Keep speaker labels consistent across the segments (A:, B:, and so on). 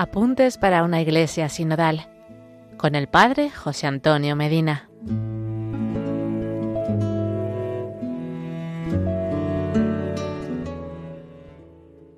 A: Apuntes para una iglesia sinodal con el Padre José Antonio Medina.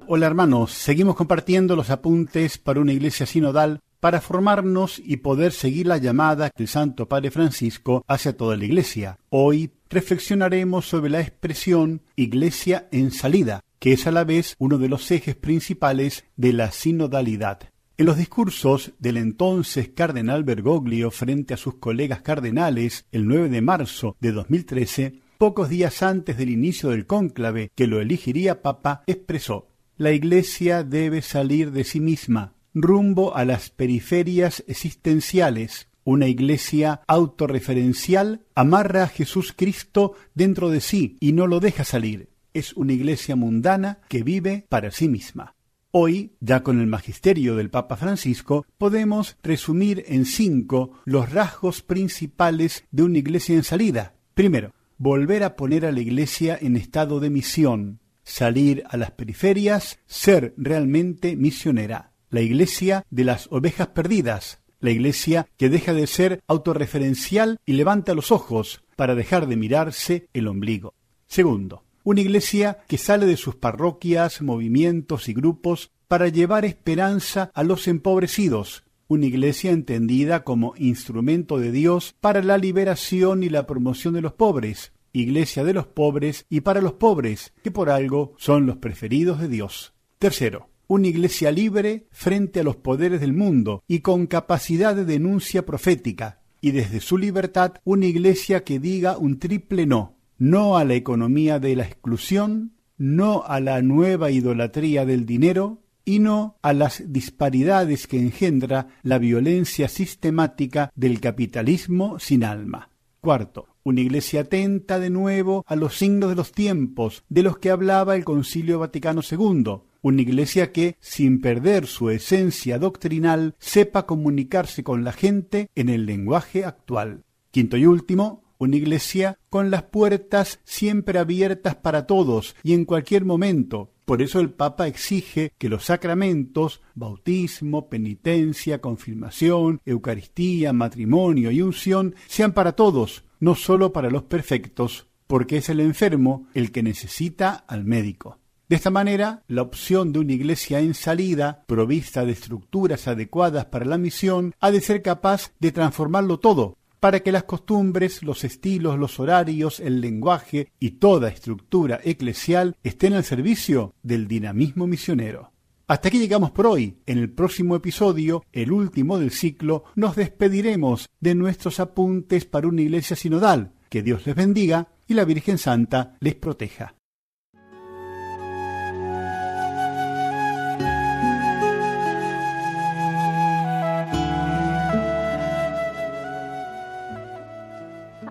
B: Hola hermanos, seguimos compartiendo los apuntes para una iglesia sinodal para formarnos y poder seguir la llamada que el Santo Padre Francisco hace a toda la iglesia. Hoy reflexionaremos sobre la expresión iglesia en salida, que es a la vez uno de los ejes principales de la sinodalidad. En los discursos del entonces cardenal Bergoglio frente a sus colegas cardenales el 9 de marzo de 2013, pocos días antes del inicio del cónclave que lo elegiría papa, expresó La Iglesia debe salir de sí misma, rumbo a las periferias existenciales. Una iglesia autorreferencial amarra a Jesús Cristo dentro de sí y no lo deja salir. Es una iglesia mundana que vive para sí misma. Hoy, ya con el magisterio del Papa Francisco, podemos resumir en cinco los rasgos principales de una iglesia en salida. Primero, volver a poner a la iglesia en estado de misión, salir a las periferias, ser realmente misionera. La iglesia de las ovejas perdidas, la iglesia que deja de ser autorreferencial y levanta los ojos para dejar de mirarse el ombligo. Segundo, una iglesia que sale de sus parroquias, movimientos y grupos para llevar esperanza a los empobrecidos, una iglesia entendida como instrumento de Dios para la liberación y la promoción de los pobres, iglesia de los pobres y para los pobres, que por algo son los preferidos de Dios. Tercero, una iglesia libre frente a los poderes del mundo y con capacidad de denuncia profética, y desde su libertad una iglesia que diga un triple no, no a la economía de la exclusión, no a la nueva idolatría del dinero y no a las disparidades que engendra la violencia sistemática del capitalismo sin alma. Cuarto, una iglesia atenta de nuevo a los signos de los tiempos de los que hablaba el Concilio Vaticano II, una iglesia que, sin perder su esencia doctrinal, sepa comunicarse con la gente en el lenguaje actual. Quinto y último, una iglesia con las puertas siempre abiertas para todos y en cualquier momento. Por eso el Papa exige que los sacramentos, bautismo, penitencia, confirmación, Eucaristía, matrimonio y unción, sean para todos, no sólo para los perfectos, porque es el enfermo el que necesita al médico. De esta manera, la opción de una iglesia en salida, provista de estructuras adecuadas para la misión, ha de ser capaz de transformarlo todo, para que las costumbres, los estilos, los horarios, el lenguaje y toda estructura eclesial estén al servicio del dinamismo misionero. Hasta aquí llegamos por hoy. En el próximo episodio, el último del ciclo, nos despediremos de nuestros apuntes para una iglesia sinodal. Que Dios les bendiga y la Virgen Santa les proteja.